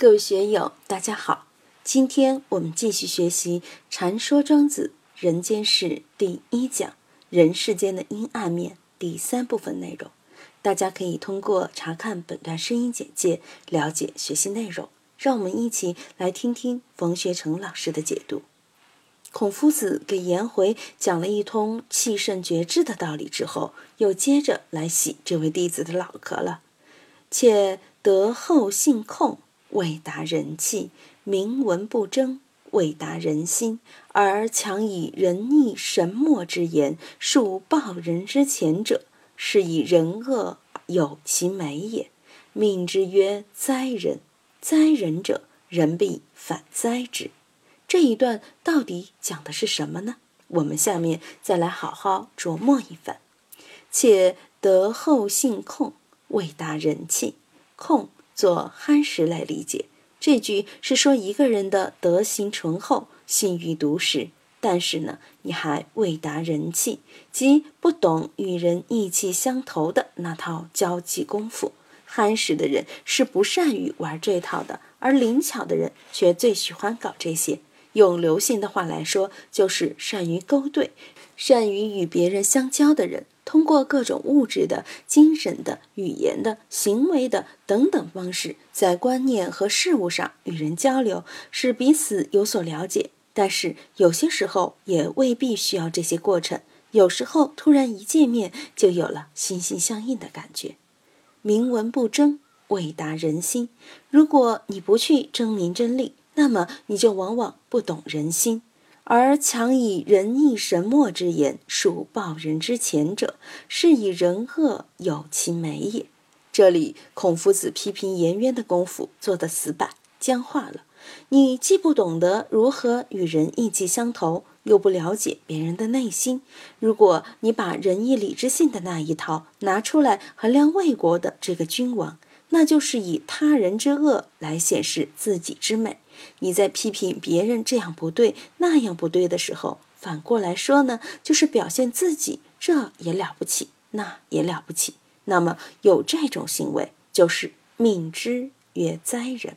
各位学友，大家好！今天我们继续学习《禅说庄子人间世》第一讲“人世间的阴暗面”第三部分内容。大家可以通过查看本段声音简介了解学习内容。让我们一起来听听冯学成老师的解读。孔夫子给颜回讲了一通气盛绝志的道理之后，又接着来洗这位弟子的脑壳了。且德厚信控。未达人气，名闻不争；未达人心，而强以仁义神墨之言，述报人之前者，是以人恶有其美也。命之曰灾人！灾人者，人必反灾之。这一段到底讲的是什么呢？我们下面再来好好琢磨一番。且德厚信控，未达人气，控。做憨实来理解，这句是说一个人的德行醇厚，信誉笃实，但是呢，你还未达人气，即不懂与人意气相投的那套交际功夫。憨实的人是不善于玩这套的，而灵巧的人却最喜欢搞这些。用刘信的话来说，就是善于勾兑，善于与别人相交的人。通过各种物质的、精神的、语言的、行为的等等方式，在观念和事物上与人交流，使彼此有所了解。但是有些时候也未必需要这些过程，有时候突然一见面就有了心心相印的感觉。明文不争，未达人心。如果你不去争名争利，那么你就往往不懂人心。而强以仁义神墨之言，述报人之前者，是以人恶有其美也。这里孔夫子批评颜渊的功夫做得死板僵化了。你既不懂得如何与人意气相投，又不了解别人的内心。如果你把仁义礼智信的那一套拿出来衡量魏国的这个君王，那就是以他人之恶来显示自己之美。你在批评别人这样不对那样不对的时候，反过来说呢，就是表现自己，这也了不起，那也了不起。那么有这种行为，就是命之曰灾人。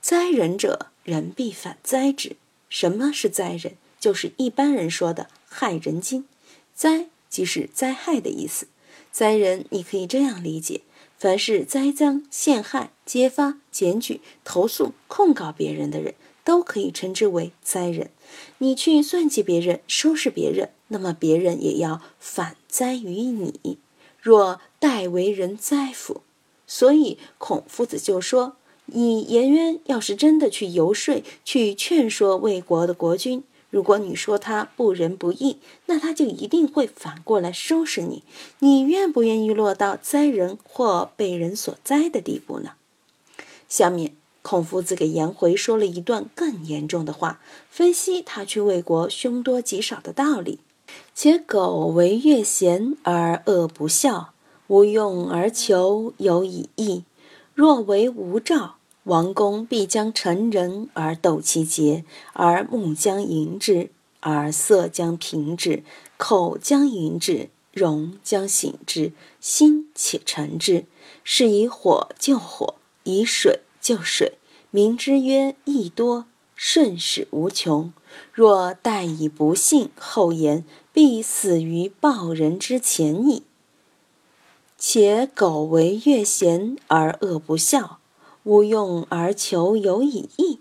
灾人者，人必反灾之。什么是灾人？就是一般人说的害人精。灾即是灾害的意思。灾人，你可以这样理解。凡是栽赃陷害、揭发、检举、投诉、控告别人的人，都可以称之为灾人。你去算计别人、收拾别人，那么别人也要反灾于你。若代为人灾夫，所以孔夫子就说：你颜渊要是真的去游说、去劝说魏国的国君。如果你说他不仁不义，那他就一定会反过来收拾你。你愿不愿意落到灾人或被人所灾的地步呢？下面，孔夫子给颜回说了一段更严重的话，分析他去魏国凶多吉少的道理。且苟为乐贤而恶不孝，无用而求有以义；若为无兆。王公必将成人而斗其节，而目将盈之，而色将平之，口将盈之，容将醒之，心且诚之。是以火救火，以水救水，名之曰义多，顺始无穷。若待以不信后言，必死于报人之前矣。且苟为乐贤而恶不孝。无用而求有以义。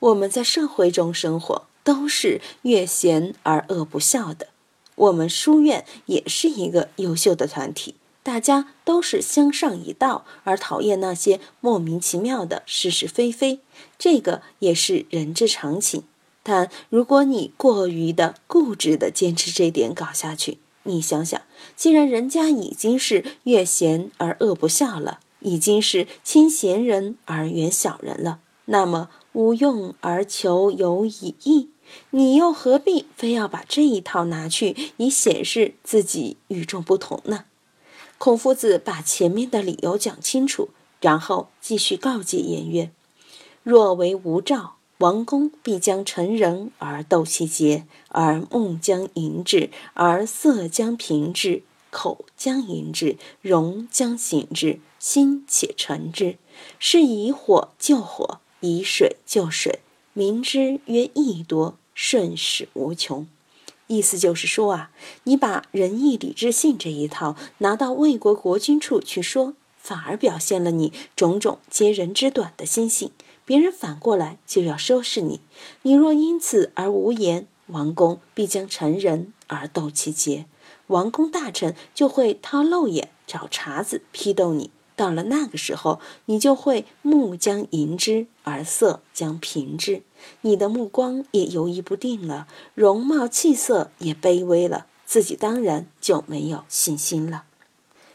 我们在社会中生活，都是越贤而恶不孝的。我们书院也是一个优秀的团体，大家都是相上一道，而讨厌那些莫名其妙的是是非非。这个也是人之常情。但如果你过于的固执的坚持这点搞下去，你想想，既然人家已经是越贤而恶不孝了。已经是亲贤人而远小人了，那么无用而求有以义，你又何必非要把这一套拿去以显示自己与众不同呢？孔夫子把前面的理由讲清楚，然后继续告诫颜渊：若为无兆，王公必将成人而斗其节，而目将盈之，而色将平之。口将迎之，容将醒之，心且诚之。是以火救火，以水救水，民之曰义多，顺始无穷。意思就是说啊，你把仁义礼智信这一套拿到魏国国君处去说，反而表现了你种种接人之短的心性，别人反过来就要收拾你。你若因此而无言，王公必将成人而斗其节，王公大臣就会掏漏眼找茬子批斗你。到了那个时候，你就会目将迎之，而色将平之，你的目光也游移不定了，容貌气色也卑微了，自己当然就没有信心了。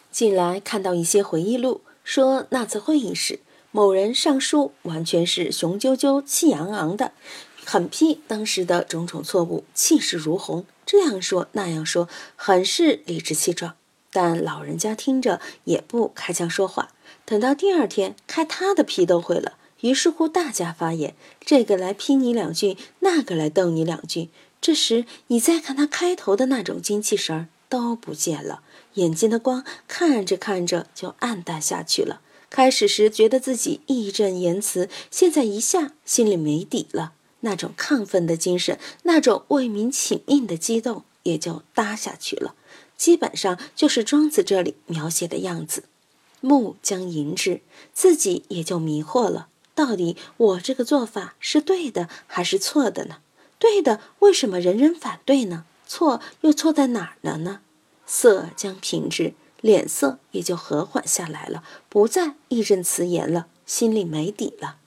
近来看到一些回忆录，说那次会议时，某人上书，完全是雄赳赳、气昂昂的，狠批当时的种种错误，气势如虹，这样说那样说，很是理直气壮。但老人家听着也不开腔说话。等到第二天开他的批斗会了，于是乎大家发言，这个来批你两句，那个来逗你两句。这时你再看他开头的那种精气神儿都不见了，眼睛的光看着看着就暗淡下去了。开始时觉得自己义正言辞，现在一下心里没底了，那种亢奋的精神，那种为民请命的激动也就搭下去了。基本上就是庄子这里描写的样子，目将迎之，自己也就迷惑了。到底我这个做法是对的还是错的呢？对的，为什么人人反对呢？错又错在哪儿了呢？色将平之，脸色也就和缓下来了，不再义正辞严了，心里没底了。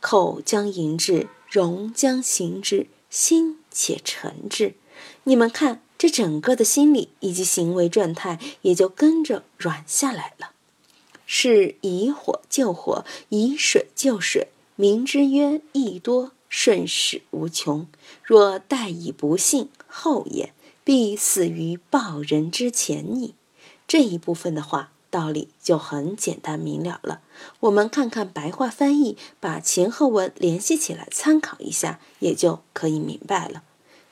口将迎之，容将行之，心且诚之。你们看。这整个的心理以及行为状态也就跟着软下来了。是以火救火，以水救水，民之曰易多，顺势无穷。若待以不信，后也必死于报人之前矣。这一部分的话，道理就很简单明了了。我们看看白话翻译，把前后文联系起来参考一下，也就可以明白了。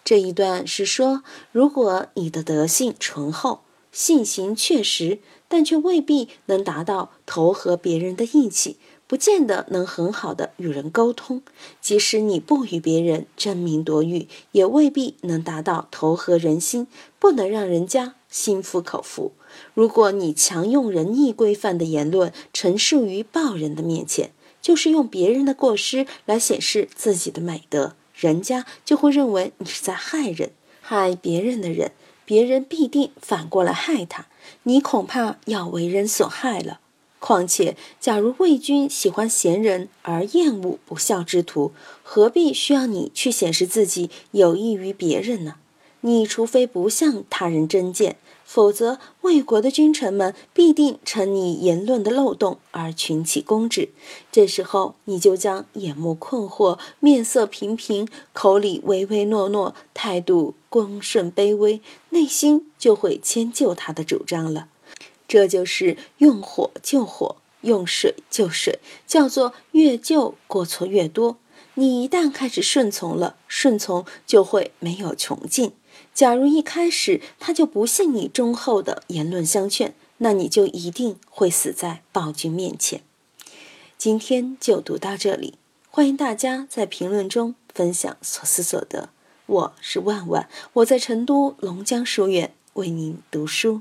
这一段是说，如果你的德性醇厚，性情确实，但却未必能达到投合别人的义气，不见得能很好的与人沟通。即使你不与别人争名夺誉，也未必能达到投合人心，不能让人家心服口服。如果你强用仁义规范的言论陈述于报人的面前，就是用别人的过失来显示自己的美德。人家就会认为你是在害人，害别人的人，别人必定反过来害他，你恐怕要为人所害了。况且，假如魏军喜欢贤人而厌恶不孝之徒，何必需要你去显示自己有益于别人呢？你除非不向他人争辩。否则，魏国的君臣们必定趁你言论的漏洞而群起攻之。这时候，你就将眼目困惑、面色平平、口里唯唯诺诺、态度恭顺卑微，内心就会迁就他的主张了。这就是用火救火，用水救水，叫做越救过错越多。你一旦开始顺从了，顺从就会没有穷尽。假如一开始他就不信你忠厚的言论相劝，那你就一定会死在暴君面前。今天就读到这里，欢迎大家在评论中分享所思所得。我是万万，我在成都龙江书院为您读书。